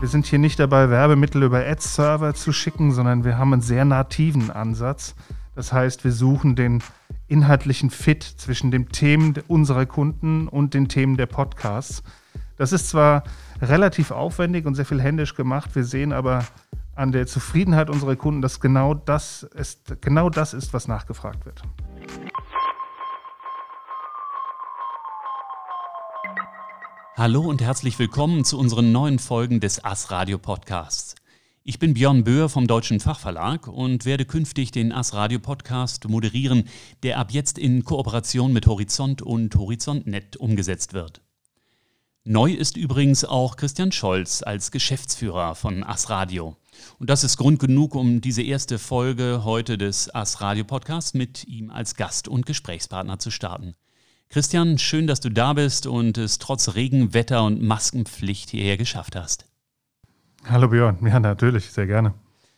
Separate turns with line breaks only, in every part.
Wir sind hier nicht dabei, Werbemittel über Ad-Server zu schicken, sondern wir haben einen sehr nativen Ansatz. Das heißt, wir suchen den inhaltlichen Fit zwischen den Themen unserer Kunden und den Themen der Podcasts. Das ist zwar relativ aufwendig und sehr viel händisch gemacht, wir sehen aber an der Zufriedenheit unserer Kunden, dass genau das ist, genau das ist was nachgefragt wird.
Hallo und herzlich willkommen zu unseren neuen Folgen des As Radio Podcasts. Ich bin Björn Böhr vom Deutschen Fachverlag und werde künftig den As Radio Podcast moderieren, der ab jetzt in Kooperation mit Horizont und Horizontnet umgesetzt wird. Neu ist übrigens auch Christian Scholz als Geschäftsführer von As Radio. Und das ist Grund genug, um diese erste Folge heute des As Radio Podcasts mit ihm als Gast und Gesprächspartner zu starten. Christian, schön, dass du da bist und es trotz Regenwetter und Maskenpflicht hierher geschafft hast.
Hallo Björn, ja natürlich, sehr gerne.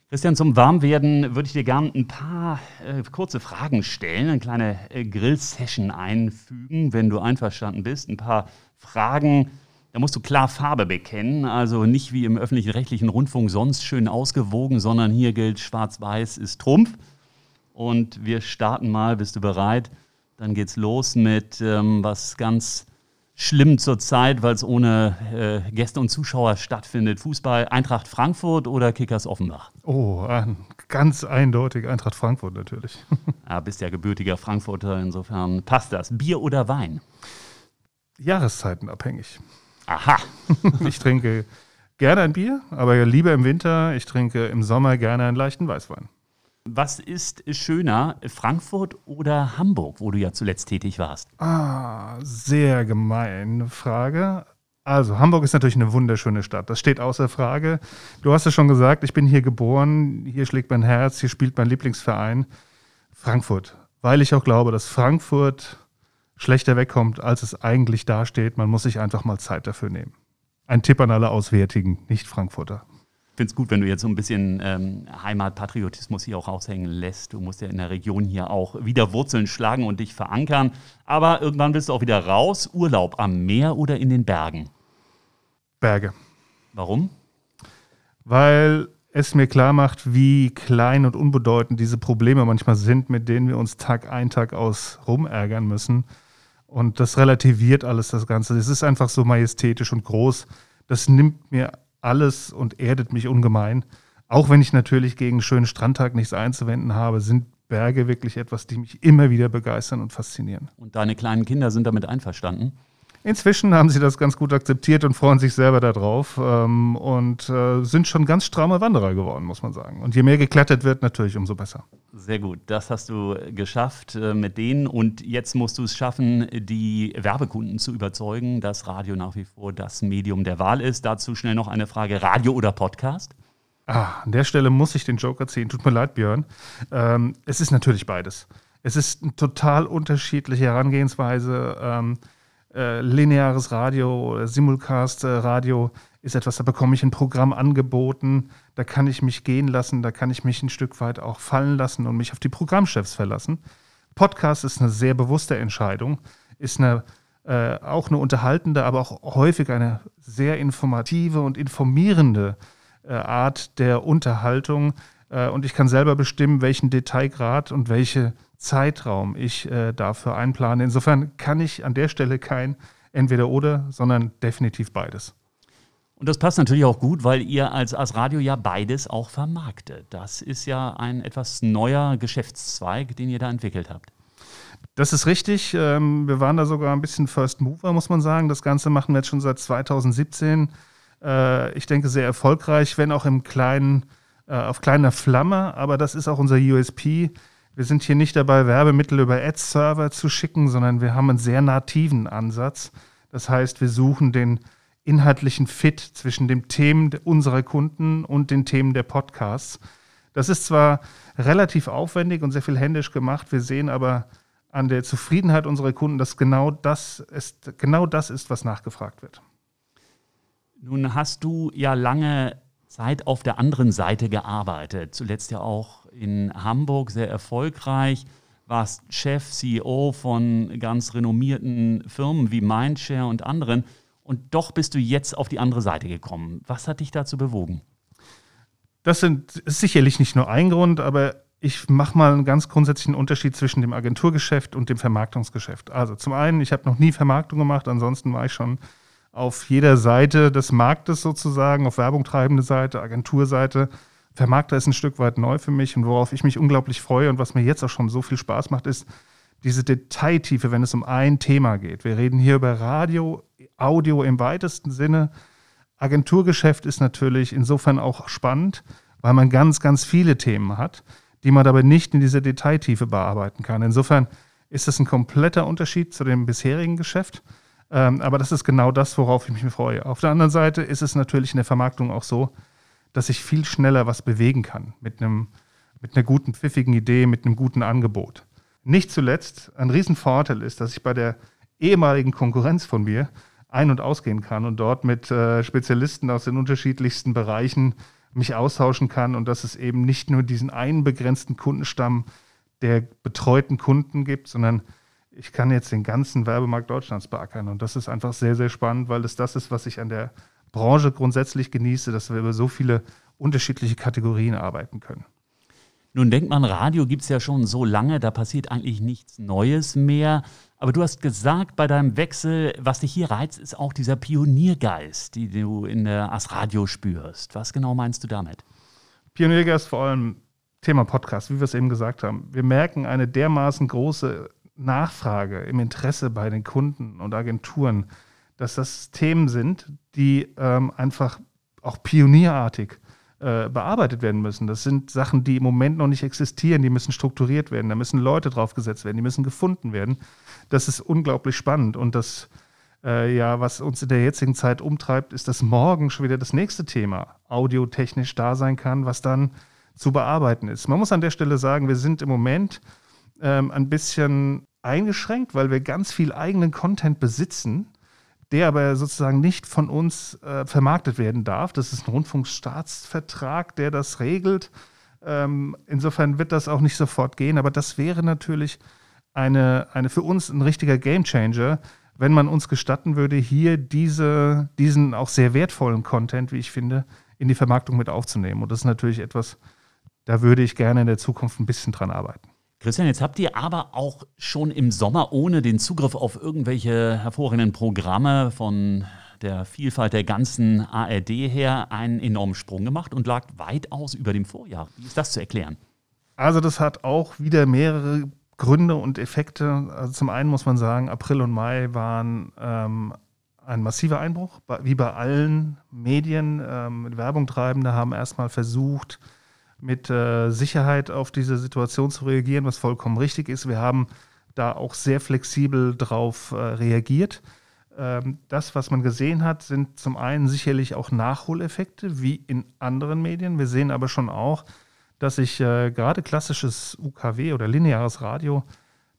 Christian, zum Warmwerden würde ich dir gerne ein paar äh, kurze Fragen stellen, eine kleine äh, Grill-Session einfügen, wenn du einverstanden bist. Ein paar Fragen, da musst du klar Farbe bekennen, also nicht wie im öffentlichen rechtlichen Rundfunk sonst schön ausgewogen, sondern hier gilt schwarz-weiß ist Trumpf. Und wir starten mal, bist du bereit? Dann geht's los mit ähm, was ganz schlimm zur Zeit, weil es ohne äh, Gäste und Zuschauer stattfindet. Fußball Eintracht Frankfurt oder Kickers Offenbach?
Oh, ganz eindeutig Eintracht Frankfurt natürlich.
ja, bist ja gebürtiger Frankfurter, insofern passt das. Bier oder Wein?
Jahreszeitenabhängig.
Aha.
ich trinke gerne ein Bier, aber lieber im Winter. Ich trinke im Sommer gerne einen leichten Weißwein.
Was ist schöner, Frankfurt oder Hamburg, wo du ja zuletzt tätig warst?
Ah, sehr gemeine Frage. Also, Hamburg ist natürlich eine wunderschöne Stadt. Das steht außer Frage. Du hast es schon gesagt, ich bin hier geboren, hier schlägt mein Herz, hier spielt mein Lieblingsverein. Frankfurt. Weil ich auch glaube, dass Frankfurt schlechter wegkommt, als es eigentlich dasteht. Man muss sich einfach mal Zeit dafür nehmen. Ein Tipp an alle Auswärtigen, nicht Frankfurter
finde es gut, wenn du jetzt so ein bisschen ähm, Heimatpatriotismus hier auch raushängen lässt. Du musst ja in der Region hier auch wieder Wurzeln schlagen und dich verankern. Aber irgendwann willst du auch wieder raus. Urlaub am Meer oder in den Bergen?
Berge.
Warum?
Weil es mir klar macht, wie klein und unbedeutend diese Probleme manchmal sind, mit denen wir uns Tag ein, Tag aus rumärgern müssen. Und das relativiert alles das Ganze. Es ist einfach so majestätisch und groß. Das nimmt mir alles und erdet mich ungemein. Auch wenn ich natürlich gegen einen schönen Strandtag nichts einzuwenden habe, sind Berge wirklich etwas, die mich immer wieder begeistern und faszinieren.
Und deine kleinen Kinder sind damit einverstanden?
Inzwischen haben sie das ganz gut akzeptiert und freuen sich selber darauf ähm, und äh, sind schon ganz stramme Wanderer geworden, muss man sagen. Und je mehr geklettert wird, natürlich umso besser.
Sehr gut, das hast du geschafft äh, mit denen und jetzt musst du es schaffen, die Werbekunden zu überzeugen, dass Radio nach wie vor das Medium der Wahl ist. Dazu schnell noch eine Frage: Radio oder Podcast?
Ah, an der Stelle muss ich den Joker ziehen. Tut mir leid, Björn. Ähm, es ist natürlich beides. Es ist eine total unterschiedliche Herangehensweise. Ähm, äh, lineares Radio oder Simulcast-Radio ist etwas, da bekomme ich ein Programm angeboten, da kann ich mich gehen lassen, da kann ich mich ein Stück weit auch fallen lassen und mich auf die Programmchefs verlassen. Podcast ist eine sehr bewusste Entscheidung, ist eine, äh, auch eine unterhaltende, aber auch häufig eine sehr informative und informierende äh, Art der Unterhaltung. Äh, und ich kann selber bestimmen, welchen Detailgrad und welche Zeitraum ich äh, dafür einplane. Insofern kann ich an der Stelle kein entweder oder, sondern definitiv beides.
Und das passt natürlich auch gut, weil ihr als, als Radio ja beides auch vermarktet. Das ist ja ein etwas neuer Geschäftszweig, den ihr da entwickelt habt.
Das ist richtig. Ähm, wir waren da sogar ein bisschen First Mover, muss man sagen. Das Ganze machen wir jetzt schon seit 2017. Äh, ich denke, sehr erfolgreich, wenn auch im kleinen, äh, auf kleiner Flamme. Aber das ist auch unser USP. Wir sind hier nicht dabei, Werbemittel über Ad-Server zu schicken, sondern wir haben einen sehr nativen Ansatz. Das heißt, wir suchen den inhaltlichen Fit zwischen den Themen unserer Kunden und den Themen der Podcasts. Das ist zwar relativ aufwendig und sehr viel händisch gemacht, wir sehen aber an der Zufriedenheit unserer Kunden, dass genau das ist, genau das ist, was nachgefragt wird.
Nun hast du ja lange Zeit auf der anderen Seite gearbeitet, zuletzt ja auch in Hamburg sehr erfolgreich, warst Chef, CEO von ganz renommierten Firmen wie Mindshare und anderen. Und doch bist du jetzt auf die andere Seite gekommen. Was hat dich dazu bewogen?
Das sind, ist sicherlich nicht nur ein Grund, aber ich mache mal einen ganz grundsätzlichen Unterschied zwischen dem Agenturgeschäft und dem Vermarktungsgeschäft. Also zum einen, ich habe noch nie Vermarktung gemacht, ansonsten war ich schon auf jeder Seite des Marktes sozusagen, auf Werbung treibende Seite, Agenturseite. Vermarkter ist ein Stück weit neu für mich und worauf ich mich unglaublich freue und was mir jetzt auch schon so viel Spaß macht, ist diese Detailtiefe, wenn es um ein Thema geht. Wir reden hier über Radio, Audio im weitesten Sinne. Agenturgeschäft ist natürlich insofern auch spannend, weil man ganz, ganz viele Themen hat, die man aber nicht in dieser Detailtiefe bearbeiten kann. Insofern ist das ein kompletter Unterschied zu dem bisherigen Geschäft. Ähm, aber das ist genau das, worauf ich mich freue. Auf der anderen Seite ist es natürlich in der Vermarktung auch so, dass ich viel schneller was bewegen kann mit einem mit einer guten, pfiffigen Idee, mit einem guten Angebot. Nicht zuletzt ein Riesenvorteil ist, dass ich bei der ehemaligen Konkurrenz von mir ein- und ausgehen kann und dort mit äh, Spezialisten aus den unterschiedlichsten Bereichen mich austauschen kann und dass es eben nicht nur diesen einen begrenzten Kundenstamm der betreuten Kunden gibt, sondern ich kann jetzt den ganzen Werbemarkt Deutschlands beackern. Und das ist einfach sehr, sehr spannend, weil es das ist, was ich an der Branche grundsätzlich genieße, dass wir über so viele unterschiedliche Kategorien arbeiten können.
Nun denkt man, Radio gibt es ja schon so lange, da passiert eigentlich nichts Neues mehr. Aber du hast gesagt, bei deinem Wechsel, was dich hier reizt, ist auch dieser Pioniergeist, den du in der As Radio spürst. Was genau meinst du damit?
Pioniergeist vor allem Thema Podcast, wie wir es eben gesagt haben. Wir merken eine dermaßen große Nachfrage im Interesse bei den Kunden und Agenturen, dass das Themen sind, die ähm, einfach auch pionierartig äh, bearbeitet werden müssen. Das sind Sachen, die im Moment noch nicht existieren, die müssen strukturiert werden, da müssen Leute draufgesetzt werden, die müssen gefunden werden. Das ist unglaublich spannend und das, äh, ja, was uns in der jetzigen Zeit umtreibt, ist, dass morgen schon wieder das nächste Thema audiotechnisch da sein kann, was dann zu bearbeiten ist. Man muss an der Stelle sagen, wir sind im Moment ähm, ein bisschen eingeschränkt, weil wir ganz viel eigenen Content besitzen, der aber sozusagen nicht von uns äh, vermarktet werden darf. Das ist ein Rundfunkstaatsvertrag, der das regelt. Ähm, insofern wird das auch nicht sofort gehen, aber das wäre natürlich eine, eine für uns ein richtiger Gamechanger, wenn man uns gestatten würde, hier diese, diesen auch sehr wertvollen Content, wie ich finde, in die Vermarktung mit aufzunehmen. Und das ist natürlich etwas, da würde ich gerne in der Zukunft ein bisschen dran arbeiten.
Christian, jetzt habt ihr aber auch schon im Sommer ohne den Zugriff auf irgendwelche hervorragenden Programme von der Vielfalt der ganzen ARD her einen enormen Sprung gemacht und lag weitaus über dem Vorjahr. Wie ist das zu erklären?
Also das hat auch wieder mehrere Gründe und Effekte. Also zum einen muss man sagen, April und Mai waren ähm, ein massiver Einbruch, wie bei allen Medien. Ähm, Werbungtreibende haben erstmal versucht, mit äh, Sicherheit auf diese Situation zu reagieren, was vollkommen richtig ist. Wir haben da auch sehr flexibel drauf äh, reagiert. Ähm, das, was man gesehen hat, sind zum einen sicherlich auch Nachholeffekte, wie in anderen Medien. Wir sehen aber schon auch, dass sich äh, gerade klassisches UKW oder lineares Radio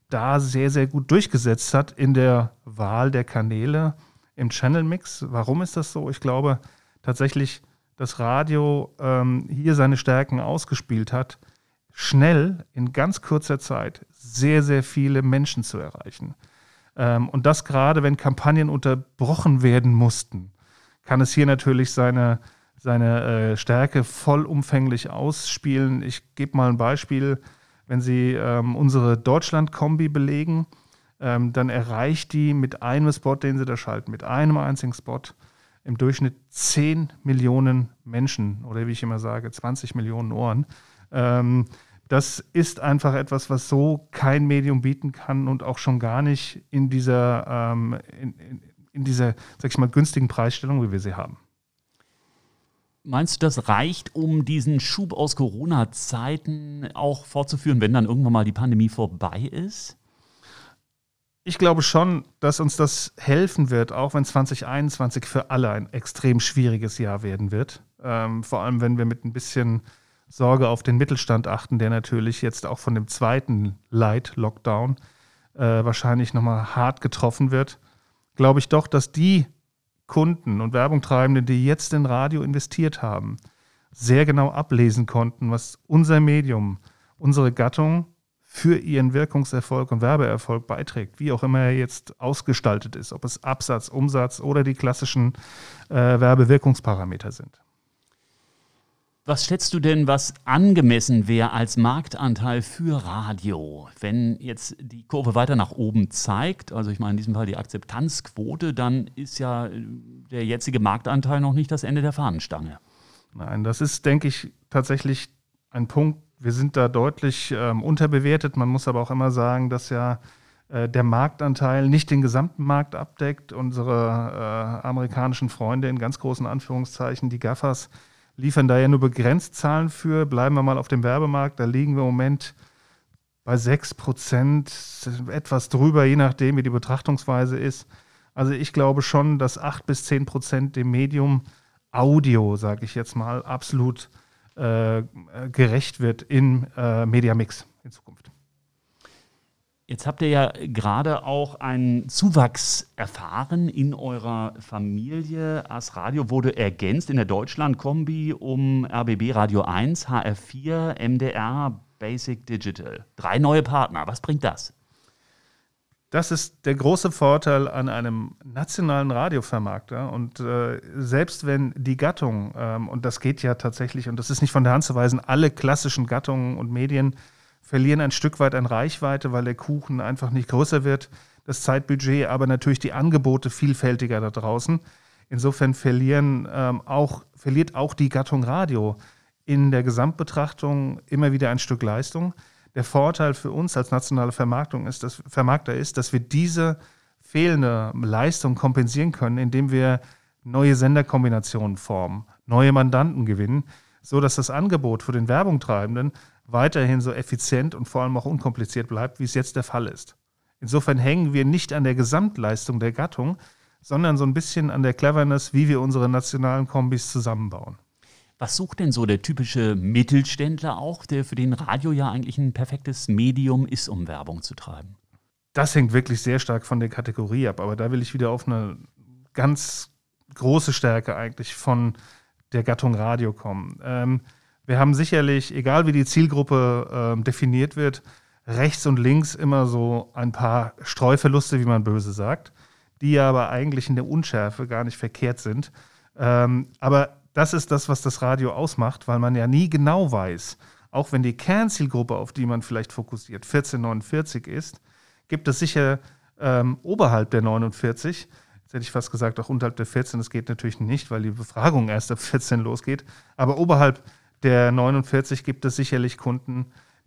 da sehr, sehr gut durchgesetzt hat in der Wahl der Kanäle im Channel Mix. Warum ist das so? Ich glaube tatsächlich, das Radio ähm, hier seine Stärken ausgespielt hat, schnell in ganz kurzer Zeit sehr, sehr viele Menschen zu erreichen. Ähm, und das gerade, wenn Kampagnen unterbrochen werden mussten, kann es hier natürlich seine, seine äh, Stärke vollumfänglich ausspielen. Ich gebe mal ein Beispiel. Wenn Sie ähm, unsere Deutschland-Kombi belegen, ähm, dann erreicht die mit einem Spot, den Sie da schalten, mit einem einzigen Spot, im Durchschnitt 10 Millionen Menschen oder wie ich immer sage, 20 Millionen Ohren. Ähm, das ist einfach etwas, was so kein Medium bieten kann und auch schon gar nicht in dieser, ähm, in, in, in dieser, sag ich mal, günstigen Preisstellung, wie wir sie haben.
Meinst du, das reicht, um diesen Schub aus Corona-Zeiten auch fortzuführen, wenn dann irgendwann mal die Pandemie vorbei ist?
Ich glaube schon, dass uns das helfen wird, auch wenn 2021 für alle ein extrem schwieriges Jahr werden wird. Ähm, vor allem, wenn wir mit ein bisschen Sorge auf den Mittelstand achten, der natürlich jetzt auch von dem zweiten Light-Lockdown äh, wahrscheinlich nochmal hart getroffen wird. Glaube ich doch, dass die Kunden und Werbungtreibenden, die jetzt in Radio investiert haben, sehr genau ablesen konnten, was unser Medium, unsere Gattung für ihren Wirkungserfolg und Werbeerfolg beiträgt, wie auch immer er jetzt ausgestaltet ist, ob es Absatz, Umsatz oder die klassischen äh, Werbewirkungsparameter sind.
Was schätzt du denn, was angemessen wäre als Marktanteil für Radio? Wenn jetzt die Kurve weiter nach oben zeigt, also ich meine in diesem Fall die Akzeptanzquote, dann ist ja der jetzige Marktanteil noch nicht das Ende der Fahnenstange.
Nein, das ist, denke ich, tatsächlich ein Punkt. Wir sind da deutlich ähm, unterbewertet. Man muss aber auch immer sagen, dass ja äh, der Marktanteil nicht den gesamten Markt abdeckt. Unsere äh, amerikanischen Freunde in ganz großen Anführungszeichen, die Gaffers, liefern da ja nur begrenzt Zahlen für. Bleiben wir mal auf dem Werbemarkt, da liegen wir im Moment bei 6 Prozent, etwas drüber, je nachdem, wie die Betrachtungsweise ist. Also ich glaube schon, dass 8 bis 10 Prozent dem Medium Audio, sage ich jetzt mal, absolut äh, gerecht wird im äh, Mediamix in Zukunft.
Jetzt habt ihr ja gerade auch einen Zuwachs erfahren in eurer Familie. As Radio wurde ergänzt in der Deutschland-Kombi um RBB Radio 1, HR4, MDR, Basic Digital. Drei neue Partner. Was bringt das?
Das ist der große Vorteil an einem nationalen Radiovermarkter. Und äh, selbst wenn die Gattung, ähm, und das geht ja tatsächlich, und das ist nicht von der Hand zu weisen, alle klassischen Gattungen und Medien verlieren ein Stück weit an Reichweite, weil der Kuchen einfach nicht größer wird, das Zeitbudget, aber natürlich die Angebote vielfältiger da draußen. Insofern verlieren ähm, auch, verliert auch die Gattung Radio in der Gesamtbetrachtung immer wieder ein Stück Leistung. Der Vorteil für uns als nationale Vermarktung ist, dass, Vermarkter ist, dass wir diese fehlende Leistung kompensieren können, indem wir neue Senderkombinationen formen, neue Mandanten gewinnen, so dass das Angebot für den Werbungtreibenden weiterhin so effizient und vor allem auch unkompliziert bleibt, wie es jetzt der Fall ist. Insofern hängen wir nicht an der Gesamtleistung der Gattung, sondern so ein bisschen an der Cleverness, wie wir unsere nationalen Kombis zusammenbauen.
Was sucht denn so der typische Mittelständler auch, der für den Radio ja eigentlich ein perfektes Medium ist, um Werbung zu treiben?
Das hängt wirklich sehr stark von der Kategorie ab, aber da will ich wieder auf eine ganz große Stärke eigentlich von der Gattung Radio kommen. Ähm, wir haben sicherlich, egal wie die Zielgruppe äh, definiert wird, rechts und links immer so ein paar Streuverluste, wie man böse sagt, die aber eigentlich in der Unschärfe gar nicht verkehrt sind. Ähm, aber das ist das, was das Radio ausmacht, weil man ja nie genau weiß, auch wenn die Kernzielgruppe, auf die man vielleicht fokussiert, 1449 ist, gibt es sicher ähm, oberhalb der 49, jetzt hätte ich fast gesagt, auch unterhalb der 14, das geht natürlich nicht, weil die Befragung erst ab 14 losgeht, aber oberhalb der 49 gibt es sicherlich Kunden,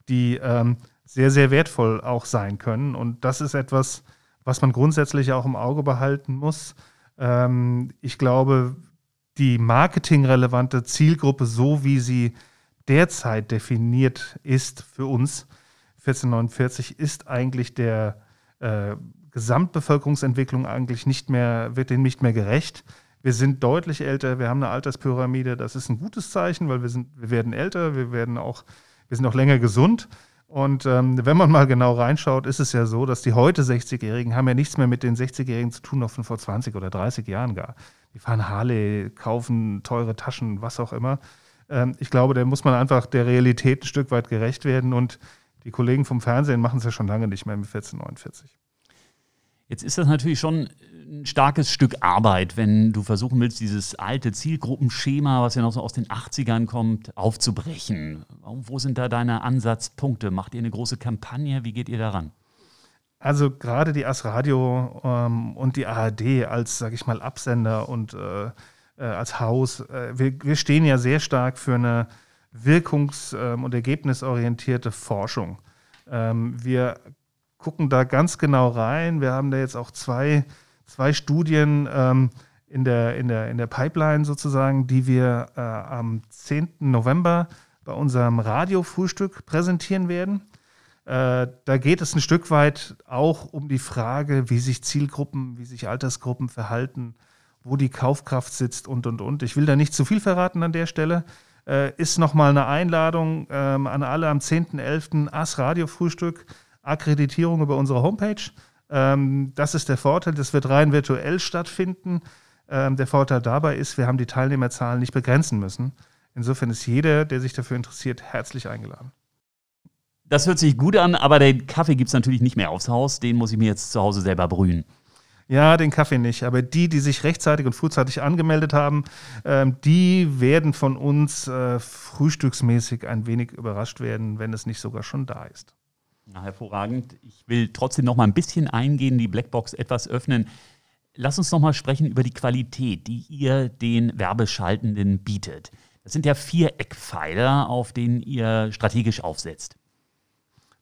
die ähm, sehr, sehr wertvoll auch sein können. Und das ist etwas, was man grundsätzlich auch im Auge behalten muss. Ähm, ich glaube, die marketingrelevante Zielgruppe, so wie sie derzeit definiert ist für uns, 1449, ist eigentlich der äh, Gesamtbevölkerungsentwicklung eigentlich nicht mehr, wird dem nicht mehr gerecht. Wir sind deutlich älter, wir haben eine Alterspyramide. Das ist ein gutes Zeichen, weil wir, sind, wir werden älter, wir, werden auch, wir sind auch länger gesund. Und ähm, wenn man mal genau reinschaut, ist es ja so, dass die heute 60-Jährigen haben ja nichts mehr mit den 60-Jährigen zu tun, noch von vor 20 oder 30 Jahren gar. Die fahren Harley, kaufen teure Taschen, was auch immer. Ähm, ich glaube, da muss man einfach der Realität ein Stück weit gerecht werden. Und die Kollegen vom Fernsehen machen es ja schon lange nicht mehr mit 1449.
Jetzt ist das natürlich schon ein starkes Stück Arbeit, wenn du versuchen willst, dieses alte Zielgruppenschema, was ja noch so aus den 80ern kommt, aufzubrechen. Wo sind da deine Ansatzpunkte? Macht ihr eine große Kampagne? Wie geht ihr daran?
Also gerade die AS Radio ähm, und die ARD als, sage ich mal, Absender und äh, äh, als Haus, äh, wir, wir, stehen ja sehr stark für eine wirkungs- ähm, und ergebnisorientierte Forschung. Ähm, wir gucken da ganz genau rein. Wir haben da jetzt auch zwei, zwei Studien ähm, in, der, in, der, in der Pipeline sozusagen, die wir äh, am 10. November bei unserem Radiofrühstück präsentieren werden. Äh, da geht es ein Stück weit auch um die Frage, wie sich Zielgruppen, wie sich Altersgruppen verhalten, wo die Kaufkraft sitzt und, und, und. Ich will da nicht zu viel verraten an der Stelle. Äh, ist nochmal eine Einladung ähm, an alle am 10.11. AS Radiofrühstück. Akkreditierung über unsere Homepage. Ähm, das ist der Vorteil. Das wird rein virtuell stattfinden. Ähm, der Vorteil dabei ist, wir haben die Teilnehmerzahlen nicht begrenzen müssen. Insofern ist jeder, der sich dafür interessiert, herzlich eingeladen.
Das hört sich gut an, aber den Kaffee gibt es natürlich nicht mehr aufs Haus. Den muss ich mir jetzt zu Hause selber brühen.
Ja, den Kaffee nicht. Aber die, die sich rechtzeitig und frühzeitig angemeldet haben, ähm, die werden von uns äh, frühstücksmäßig ein wenig überrascht werden, wenn es nicht sogar schon da ist.
Na, hervorragend. Ich will trotzdem noch mal ein bisschen eingehen, die Blackbox etwas öffnen. Lass uns noch mal sprechen über die Qualität, die ihr den Werbeschaltenden bietet. Das sind ja vier Eckpfeiler, auf denen ihr strategisch aufsetzt.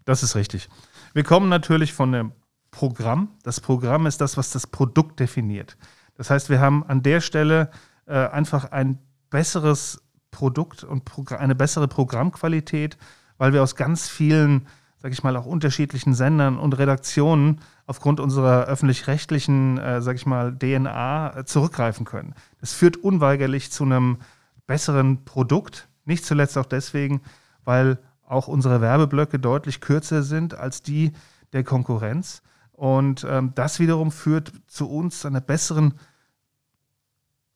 Das ist richtig. Wir kommen natürlich von dem Programm. Das Programm ist das, was das Produkt definiert. Das heißt, wir haben an der Stelle äh, einfach ein besseres Produkt und eine bessere Programmqualität, weil wir aus ganz vielen, sage ich mal, auch unterschiedlichen Sendern und Redaktionen aufgrund unserer öffentlich-rechtlichen, äh, sage ich mal, DNA äh, zurückgreifen können. Das führt unweigerlich zu einem besseren Produkt. Nicht zuletzt auch deswegen, weil auch unsere Werbeblöcke deutlich kürzer sind als die der Konkurrenz. Und ähm, das wiederum führt zu uns einer besseren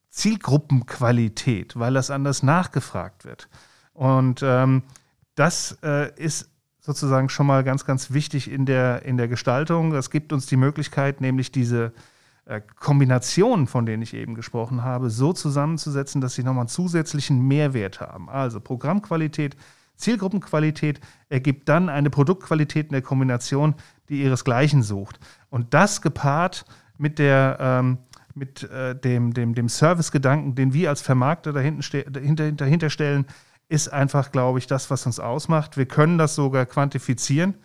Zielgruppenqualität, weil das anders nachgefragt wird. Und ähm, das äh, ist sozusagen schon mal ganz, ganz wichtig in der, in der Gestaltung. Das gibt uns die Möglichkeit, nämlich diese äh, Kombinationen, von denen ich eben gesprochen habe, so zusammenzusetzen, dass sie nochmal einen zusätzlichen Mehrwert haben. Also Programmqualität, Zielgruppenqualität ergibt dann eine Produktqualität in der Kombination, die ihresgleichen sucht. Und das gepaart mit der ähm, mit äh, dem, dem, dem Service-Gedanken, den wir als Vermarkter dahinter, dahinter stellen, ist einfach, glaube ich, das, was uns ausmacht. Wir können das sogar quantifizieren.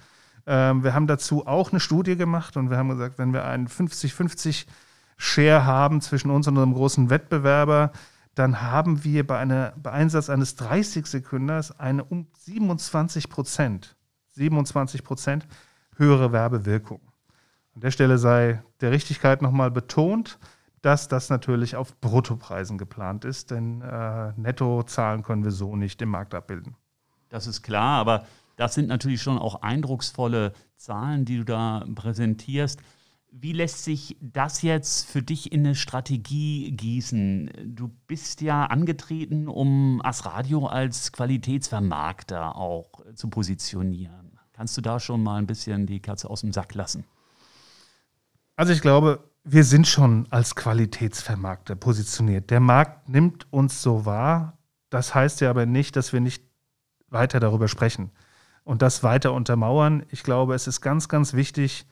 Ähm, wir haben dazu auch eine Studie gemacht und wir haben gesagt, wenn wir einen 50-50 Share haben zwischen uns und unserem großen Wettbewerber, dann haben wir bei, einer, bei Einsatz eines 30-Sekünders eine um 27 Prozent, 27 Prozent höhere Werbewirkung. An der Stelle sei der Richtigkeit nochmal betont, dass das natürlich auf Bruttopreisen geplant ist, denn äh, Nettozahlen können wir so nicht im Markt abbilden.
Das ist klar, aber das sind natürlich schon auch eindrucksvolle Zahlen, die du da präsentierst. Wie lässt sich das jetzt für dich in eine Strategie gießen? Du bist ja angetreten, um Asradio als Qualitätsvermarkter auch zu positionieren. Kannst du da schon mal ein bisschen die Katze aus dem Sack lassen?
Also ich glaube, wir sind schon als Qualitätsvermarkter positioniert. Der Markt nimmt uns so wahr. Das heißt ja aber nicht, dass wir nicht weiter darüber sprechen und das weiter untermauern. Ich glaube, es ist ganz, ganz wichtig,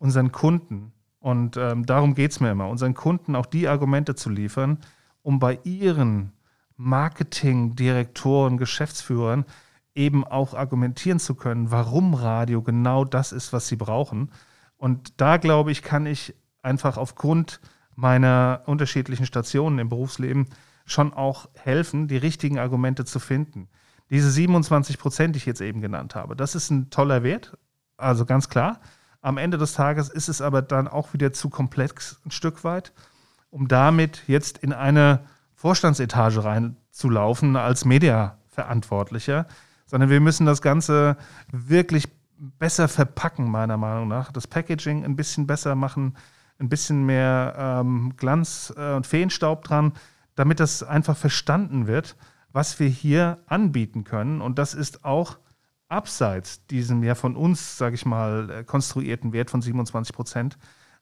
unseren Kunden, und ähm, darum geht es mir immer, unseren Kunden auch die Argumente zu liefern, um bei ihren Marketingdirektoren, Geschäftsführern eben auch argumentieren zu können, warum Radio genau das ist, was sie brauchen. Und da glaube ich, kann ich einfach aufgrund meiner unterschiedlichen Stationen im Berufsleben schon auch helfen, die richtigen Argumente zu finden. Diese 27 Prozent, die ich jetzt eben genannt habe, das ist ein toller Wert, also ganz klar. Am Ende des Tages ist es aber dann auch wieder zu komplex ein Stück weit, um damit jetzt in eine Vorstandsetage reinzulaufen als Mediaverantwortlicher, sondern wir müssen das Ganze wirklich besser verpacken, meiner Meinung nach. Das Packaging ein bisschen besser machen, ein bisschen mehr ähm, Glanz äh, und Feenstaub dran, damit das einfach verstanden wird, was wir hier anbieten können. Und das ist auch abseits diesem ja von uns, sage ich mal, äh, konstruierten Wert von 27 Prozent,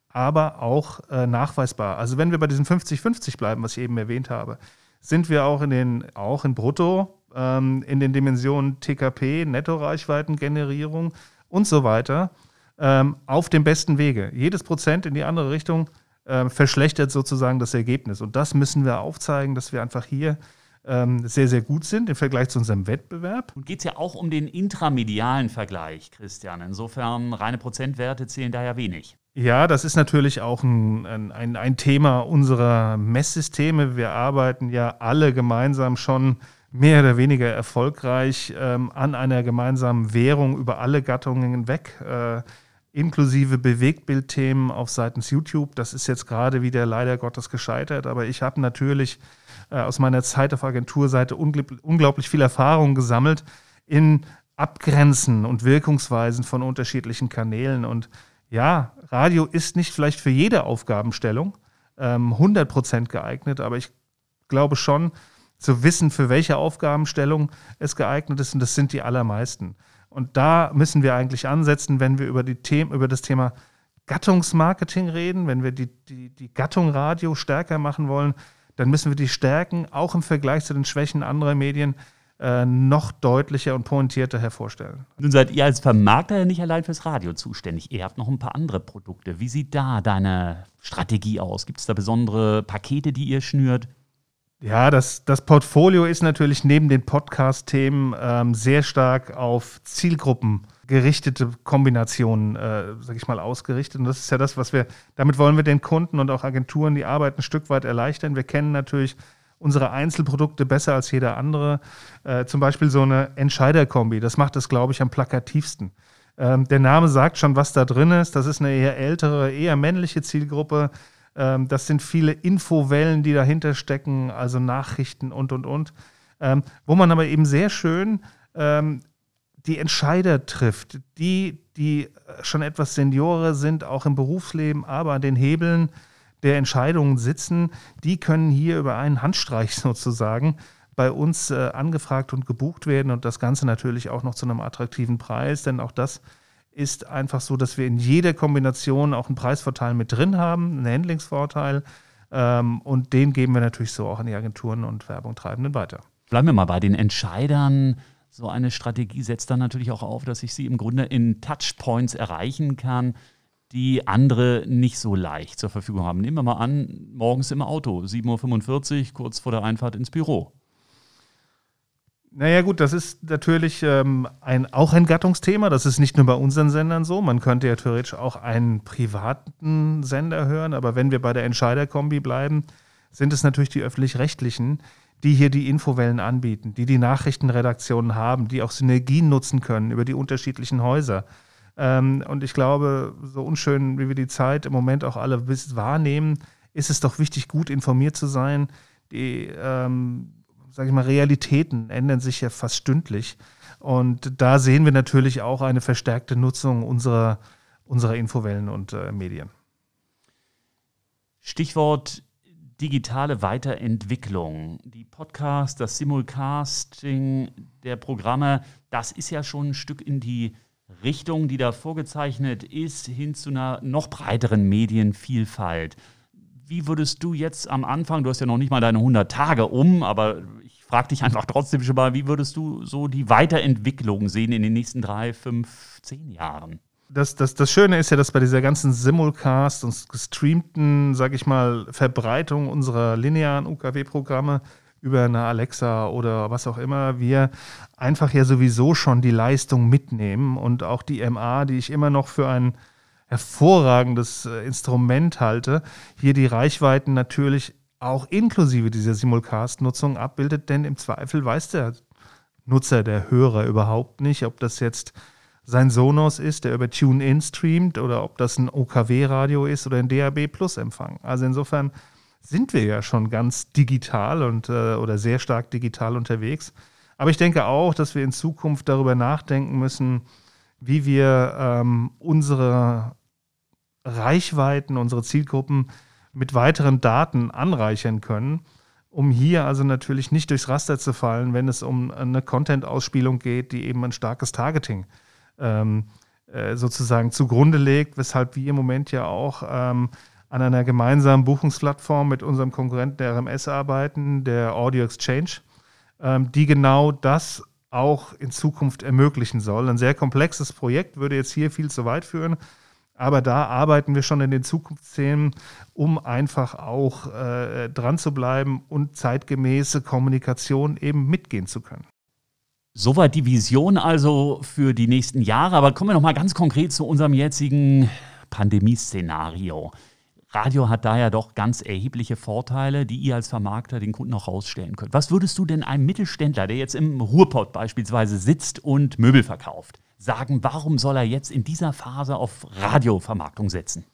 aber auch äh, nachweisbar. Also wenn wir bei diesem 50-50 bleiben, was ich eben erwähnt habe, sind wir auch in den, auch in Brutto, ähm, in den Dimensionen TKP, Nettoreichweitengenerierung und so weiter ähm, auf dem besten Wege. Jedes Prozent in die andere Richtung äh, verschlechtert sozusagen das Ergebnis. Und das müssen wir aufzeigen, dass wir einfach hier sehr, sehr gut sind im Vergleich zu unserem Wettbewerb.
Und geht es ja auch um den intramedialen Vergleich, Christian. Insofern reine Prozentwerte zählen da ja wenig.
Ja, das ist natürlich auch ein, ein, ein Thema unserer Messsysteme. Wir arbeiten ja alle gemeinsam schon mehr oder weniger erfolgreich ähm, an einer gemeinsamen Währung über alle Gattungen hinweg, äh, inklusive Bewegtbildthemen auf seitens YouTube. Das ist jetzt gerade wieder leider Gottes gescheitert, aber ich habe natürlich äh, aus meiner Zeit auf Agenturseite unglaublich viel Erfahrung gesammelt in Abgrenzen und Wirkungsweisen von unterschiedlichen Kanälen. Und ja, Radio ist nicht vielleicht für jede Aufgabenstellung ähm, 100% geeignet, aber ich glaube schon zu wissen, für welche Aufgabenstellung es geeignet ist. Und das sind die allermeisten. Und da müssen wir eigentlich ansetzen, wenn wir über, die Themen, über das Thema Gattungsmarketing reden, wenn wir die, die, die Gattung Radio stärker machen wollen, dann müssen wir die Stärken auch im Vergleich zu den Schwächen anderer Medien äh, noch deutlicher und pointierter hervorstellen.
Nun seid ihr als Vermarkter ja nicht allein fürs Radio zuständig. Ihr habt noch ein paar andere Produkte. Wie sieht da deine Strategie aus? Gibt es da besondere Pakete, die ihr schnürt?
Ja, das, das Portfolio ist natürlich neben den Podcast-Themen ähm, sehr stark auf Zielgruppen gerichtete Kombinationen, äh, sag ich mal, ausgerichtet. Und das ist ja das, was wir, damit wollen wir den Kunden und auch Agenturen die Arbeit ein Stück weit erleichtern. Wir kennen natürlich unsere Einzelprodukte besser als jeder andere. Äh, zum Beispiel so eine Entscheiderkombi, das macht es, glaube ich, am plakativsten. Ähm, der Name sagt schon, was da drin ist. Das ist eine eher ältere, eher männliche Zielgruppe. Ähm, das sind viele Infowellen, die dahinter stecken, also Nachrichten und, und, und. Ähm, wo man aber eben sehr schön ähm, die Entscheider trifft, die, die schon etwas Seniore sind, auch im Berufsleben, aber an den Hebeln der Entscheidungen sitzen, die können hier über einen Handstreich sozusagen bei uns äh, angefragt und gebucht werden und das Ganze natürlich auch noch zu einem attraktiven Preis, denn auch das ist einfach so, dass wir in jeder Kombination auch einen Preisvorteil mit drin haben, einen Handlingsvorteil. Ähm, und den geben wir natürlich so auch an die Agenturen und Werbungtreibenden weiter.
Bleiben wir mal bei den Entscheidern. So eine Strategie setzt dann natürlich auch auf, dass ich sie im Grunde in Touchpoints erreichen kann, die andere nicht so leicht zur Verfügung haben. Nehmen wir mal an, morgens im Auto, 7.45 Uhr, kurz vor der Einfahrt ins Büro.
Naja gut, das ist natürlich ähm, ein, auch ein Gattungsthema. Das ist nicht nur bei unseren Sendern so. Man könnte ja theoretisch auch einen privaten Sender hören, aber wenn wir bei der Entscheiderkombi bleiben, sind es natürlich die öffentlich-rechtlichen, die hier die Infowellen anbieten, die die Nachrichtenredaktionen haben, die auch Synergien nutzen können über die unterschiedlichen Häuser. Ähm, und ich glaube, so unschön wie wir die Zeit im Moment auch alle wahrnehmen, ist es doch wichtig, gut informiert zu sein, die ähm, sage ich mal, Realitäten ändern sich ja fast stündlich. Und da sehen wir natürlich auch eine verstärkte Nutzung unserer, unserer Infowellen und äh, Medien.
Stichwort digitale Weiterentwicklung. Die Podcasts, das Simulcasting der Programme, das ist ja schon ein Stück in die Richtung, die da vorgezeichnet ist, hin zu einer noch breiteren Medienvielfalt. Wie würdest du jetzt am Anfang, du hast ja noch nicht mal deine 100 Tage um, aber frage dich einfach trotzdem schon mal, wie würdest du so die Weiterentwicklung sehen in den nächsten drei, fünf, zehn Jahren?
Das, das, das Schöne ist ja, dass bei dieser ganzen Simulcast und gestreamten, sag ich mal, Verbreitung unserer linearen UKW-Programme über eine Alexa oder was auch immer, wir einfach ja sowieso schon die Leistung mitnehmen und auch die MA, die ich immer noch für ein hervorragendes äh, Instrument halte, hier die Reichweiten natürlich auch inklusive dieser Simulcast-Nutzung abbildet, denn im Zweifel weiß der Nutzer, der Hörer überhaupt nicht, ob das jetzt sein Sonos ist, der über TuneIn streamt oder ob das ein OKW-Radio ist oder ein DAB-Plus-Empfang. Also insofern sind wir ja schon ganz digital und äh, oder sehr stark digital unterwegs. Aber ich denke auch, dass wir in Zukunft darüber nachdenken müssen, wie wir ähm, unsere Reichweiten, unsere Zielgruppen mit weiteren Daten anreichern können, um hier also natürlich nicht durchs Raster zu fallen, wenn es um eine Content-Ausspielung geht, die eben ein starkes Targeting ähm, äh, sozusagen zugrunde legt, weshalb wir im Moment ja auch ähm, an einer gemeinsamen Buchungsplattform mit unserem Konkurrenten der RMS arbeiten, der Audio Exchange, ähm, die genau das auch in Zukunft ermöglichen soll. Ein sehr komplexes Projekt würde jetzt hier viel zu weit führen. Aber da arbeiten wir schon in den Zukunftsthemen, um einfach auch äh, dran zu bleiben und zeitgemäße Kommunikation eben mitgehen zu können.
Soweit die Vision also für die nächsten Jahre. Aber kommen wir noch mal ganz konkret zu unserem jetzigen Pandemieszenario. Radio hat da ja doch ganz erhebliche Vorteile, die ihr als Vermarkter den Kunden auch rausstellen könnt. Was würdest du denn einem Mittelständler, der jetzt im Ruhrpott beispielsweise sitzt und Möbel verkauft, sagen, warum soll er jetzt in dieser Phase auf Radiovermarktung setzen?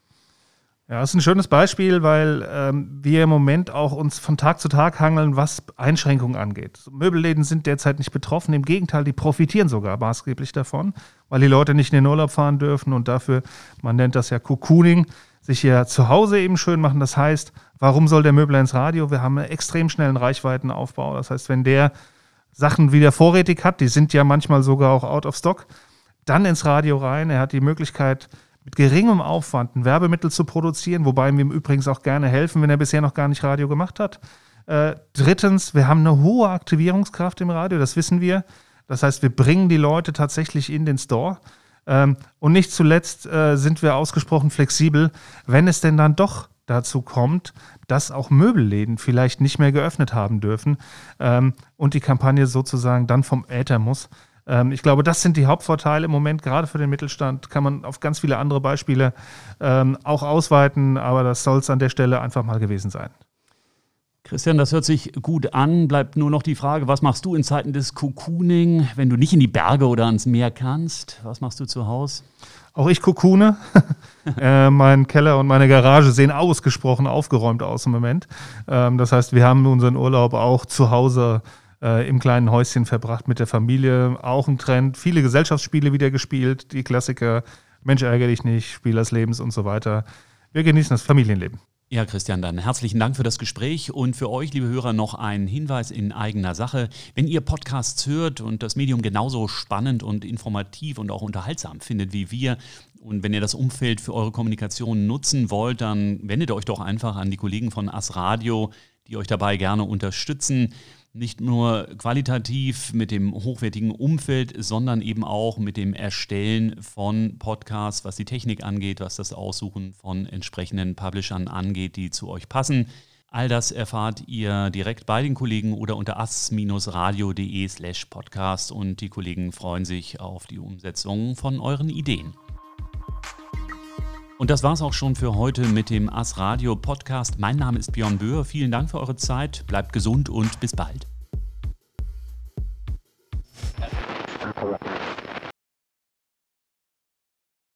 Ja, das ist ein schönes Beispiel, weil ähm, wir im Moment auch uns von Tag zu Tag hangeln, was Einschränkungen angeht. Möbelläden sind derzeit nicht betroffen, im Gegenteil, die profitieren sogar maßgeblich davon, weil die Leute nicht in den Urlaub fahren dürfen und dafür, man nennt das ja Cocooning, sich hier zu Hause eben schön machen. Das heißt, warum soll der Möbler ins Radio? Wir haben einen extrem schnellen Reichweitenaufbau. Das heißt, wenn der Sachen wieder vorrätig hat, die sind ja manchmal sogar auch out of stock, dann ins Radio rein. Er hat die Möglichkeit, mit geringem Aufwand ein Werbemittel zu produzieren, wobei wir ihm übrigens auch gerne helfen, wenn er bisher noch gar nicht Radio gemacht hat. Äh, drittens, wir haben eine hohe Aktivierungskraft im Radio, das wissen wir. Das heißt, wir bringen die Leute tatsächlich in den Store. Ähm, und nicht zuletzt äh, sind wir ausgesprochen flexibel, wenn es denn dann doch dazu kommt, dass auch Möbelläden vielleicht nicht mehr geöffnet haben dürfen ähm, und die Kampagne sozusagen dann vom Äther muss. Ähm, ich glaube, das sind die Hauptvorteile im Moment, gerade für den Mittelstand. Kann man auf ganz viele andere Beispiele ähm, auch ausweiten, aber das soll es an der Stelle einfach mal gewesen sein.
Christian, das hört sich gut an. Bleibt nur noch die Frage, was machst du in Zeiten des Cocooning, wenn du nicht in die Berge oder ans Meer kannst? Was machst du zu Hause?
Auch ich kokune. äh, mein Keller und meine Garage sehen ausgesprochen aufgeräumt aus im Moment. Ähm, das heißt, wir haben unseren Urlaub auch zu Hause äh, im kleinen Häuschen verbracht mit der Familie. Auch ein Trend. Viele Gesellschaftsspiele wieder gespielt, die Klassiker. Mensch, ärgere dich nicht, Spiel des Lebens und so weiter. Wir genießen das Familienleben.
Ja, Christian, dann herzlichen Dank für das Gespräch und für euch, liebe Hörer, noch ein Hinweis in eigener Sache. Wenn ihr Podcasts hört und das Medium genauso spannend und informativ und auch unterhaltsam findet wie wir, und wenn ihr das Umfeld für eure Kommunikation nutzen wollt, dann wendet euch doch einfach an die Kollegen von As Radio, die euch dabei gerne unterstützen nicht nur qualitativ mit dem hochwertigen Umfeld, sondern eben auch mit dem Erstellen von Podcasts, was die Technik angeht, was das Aussuchen von entsprechenden Publishern angeht, die zu euch passen. All das erfahrt ihr direkt bei den Kollegen oder unter as-radio.de slash podcast und die Kollegen freuen sich auf die Umsetzung von euren Ideen. Und das war's auch schon für heute mit dem As Radio Podcast. Mein Name ist Björn Böhr. Vielen Dank für eure Zeit. Bleibt gesund und bis bald.